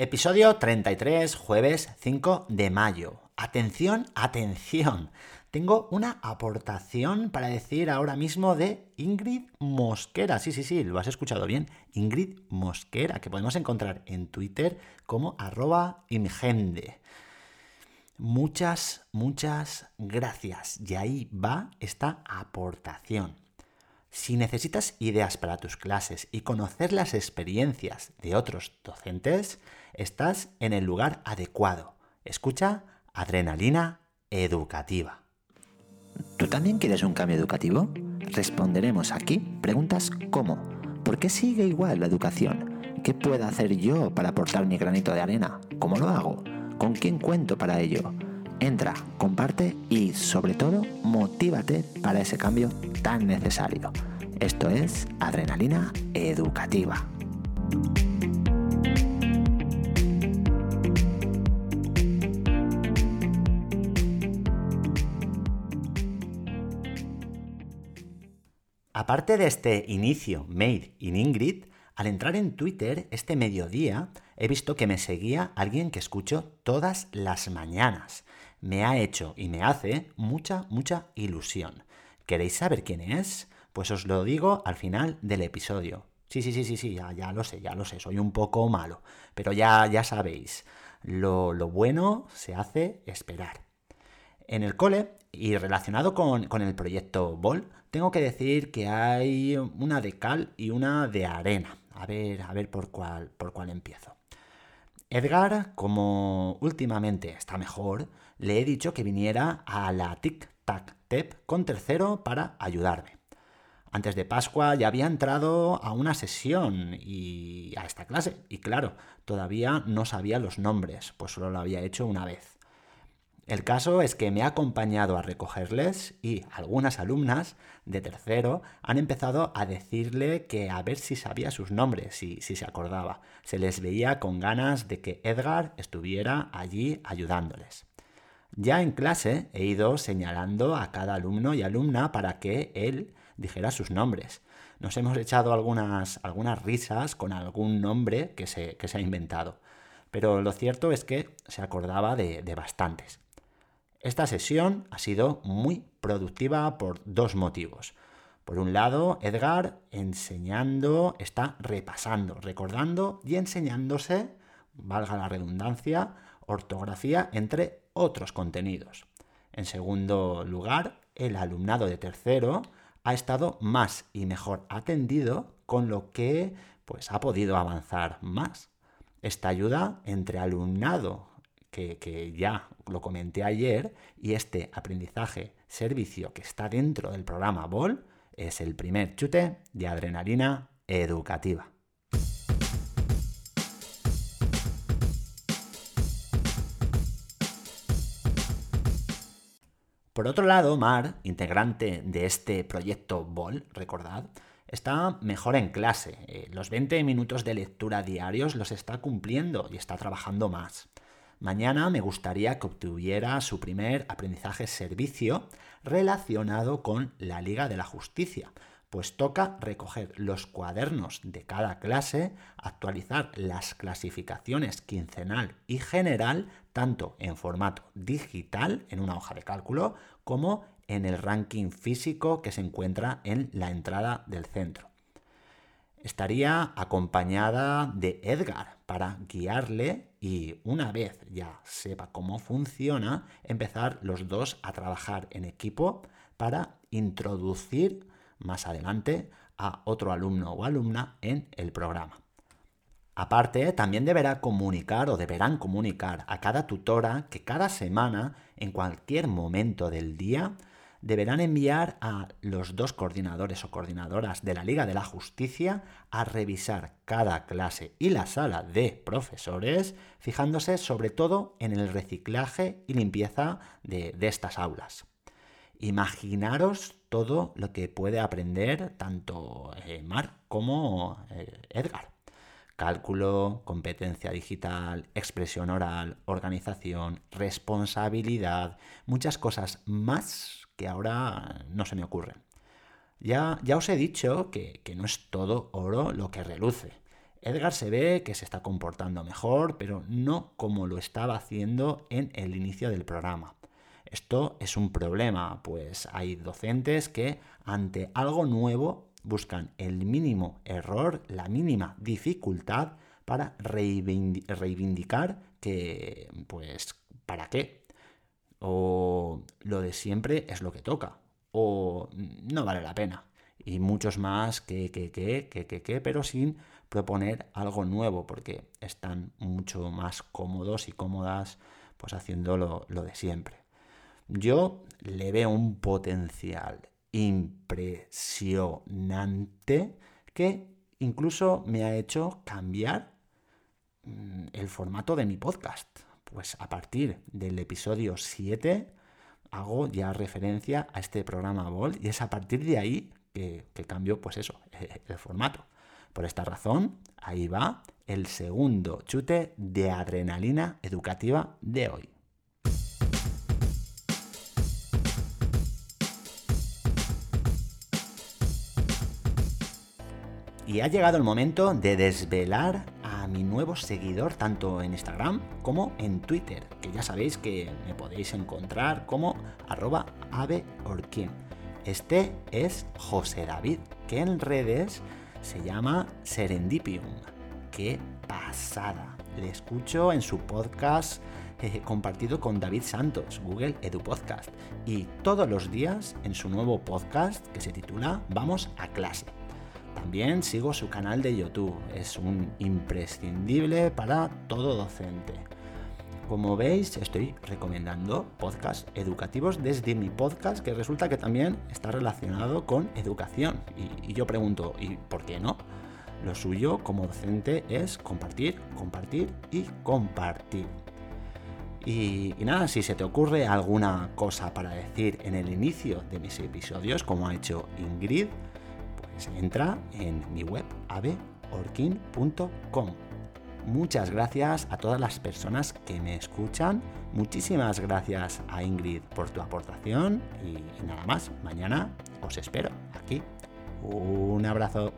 Episodio 33, jueves 5 de mayo. Atención, atención. Tengo una aportación para decir ahora mismo de Ingrid Mosquera. Sí, sí, sí, lo has escuchado bien. Ingrid Mosquera, que podemos encontrar en Twitter como arroba ingende. Muchas, muchas gracias. Y ahí va esta aportación. Si necesitas ideas para tus clases y conocer las experiencias de otros docentes, estás en el lugar adecuado. Escucha Adrenalina Educativa. ¿Tú también quieres un cambio educativo? Responderemos aquí preguntas como ¿por qué sigue igual la educación? ¿Qué puedo hacer yo para aportar mi granito de arena? ¿Cómo lo hago? ¿Con quién cuento para ello? Entra, comparte y sobre todo motívate para ese cambio tan necesario. Esto es Adrenalina Educativa. Aparte de este inicio made in Ingrid, al entrar en Twitter este mediodía he visto que me seguía alguien que escucho todas las mañanas. Me ha hecho y me hace mucha, mucha ilusión. ¿Queréis saber quién es? Pues os lo digo al final del episodio. Sí, sí, sí, sí, sí, ya, ya lo sé, ya lo sé, soy un poco malo, pero ya, ya sabéis, lo, lo bueno se hace esperar. En el cole, y relacionado con, con el proyecto Ball, tengo que decir que hay una de cal y una de arena. A ver, a ver por cuál, por cuál empiezo. Edgar, como últimamente está mejor, le he dicho que viniera a la Tic Tac Tep con tercero para ayudarme. Antes de Pascua ya había entrado a una sesión y a esta clase, y claro, todavía no sabía los nombres, pues solo lo había hecho una vez. El caso es que me ha acompañado a recogerles y algunas alumnas de tercero han empezado a decirle que a ver si sabía sus nombres, si, si se acordaba. Se les veía con ganas de que Edgar estuviera allí ayudándoles. Ya en clase he ido señalando a cada alumno y alumna para que él dijera sus nombres. Nos hemos echado algunas, algunas risas con algún nombre que se, que se ha inventado, pero lo cierto es que se acordaba de, de bastantes. Esta sesión ha sido muy productiva por dos motivos. Por un lado, Edgar enseñando, está repasando, recordando y enseñándose, valga la redundancia, ortografía entre otros contenidos. En segundo lugar, el alumnado de tercero ha estado más y mejor atendido, con lo que pues ha podido avanzar más. Esta ayuda entre alumnado que, ya lo comenté ayer, y este aprendizaje servicio que está dentro del programa BOL es el primer chute de adrenalina educativa. Por otro lado, Mar, integrante de este proyecto BOL, recordad, está mejor en clase. Eh, los 20 minutos de lectura diarios los está cumpliendo y está trabajando más. Mañana me gustaría que obtuviera su primer aprendizaje servicio relacionado con la Liga de la Justicia, pues toca recoger los cuadernos de cada clase, actualizar las clasificaciones quincenal y general, tanto en formato digital, en una hoja de cálculo, como en el ranking físico que se encuentra en la entrada del centro. Estaría acompañada de Edgar para guiarle y una vez ya sepa cómo funciona, empezar los dos a trabajar en equipo para introducir más adelante a otro alumno o alumna en el programa. Aparte, también deberá comunicar o deberán comunicar a cada tutora que cada semana, en cualquier momento del día, deberán enviar a los dos coordinadores o coordinadoras de la Liga de la Justicia a revisar cada clase y la sala de profesores, fijándose sobre todo en el reciclaje y limpieza de, estas aulas. Imaginaros todo lo que puede aprender tanto eh, Mar como eh, Edgar. Cálculo, competencia digital, expresión oral, organización, responsabilidad, muchas cosas más que ahora no se me ocurren. Ya, ya os he dicho que, que no es todo oro lo que reluce. Edgar se ve que se está comportando mejor, pero no como lo estaba haciendo en el inicio del programa. Esto es un problema, pues hay docentes que ante algo nuevo buscan el mínimo error, la mínima dificultad para reivindicar que, pues, ¿para qué? O lo de siempre es lo que toca, o no vale la pena. Y muchos más que, que, que, que, que, que, pero sin proponer algo nuevo, porque están mucho más cómodos y cómodas pues haciendo lo, lo de siempre. Yo le veo un potencial impresionante que incluso me ha hecho cambiar mm, el formato de mi podcast. Pues a partir del episodio 7 hago ya referencia a este programa Vol y es a partir de ahí que, que cambio pues eso, el formato. Por esta razón, ahí va el segundo chute de adrenalina educativa de hoy. Y ha llegado el momento de desvelar mi nuevo seguidor tanto en Instagram como en Twitter, que ya sabéis que me podéis encontrar como arroba aveorquín. Este es José David, que en redes se llama Serendipium. ¡Qué pasada! Le escucho en su podcast eh, compartido con David Santos, Google Edu Podcast, y todos los días en su nuevo podcast que se titula Vamos a clase. También sigo su canal de YouTube, es un imprescindible para todo docente. Como veis, estoy recomendando podcasts educativos desde mi podcast, que resulta que también está relacionado con educación. Y, yo pregunto, ¿y por qué no? Lo suyo como docente es compartir, compartir y compartir. Y, y, nada, si se te ocurre alguna cosa para decir en el inicio de mis episodios, como ha hecho Ingrid, entra en mi web aveorkin.com. Muchas gracias a todas las personas que me escuchan. Muchísimas gracias a Ingrid por tu aportación y nada más. Mañana os espero aquí. Un abrazo.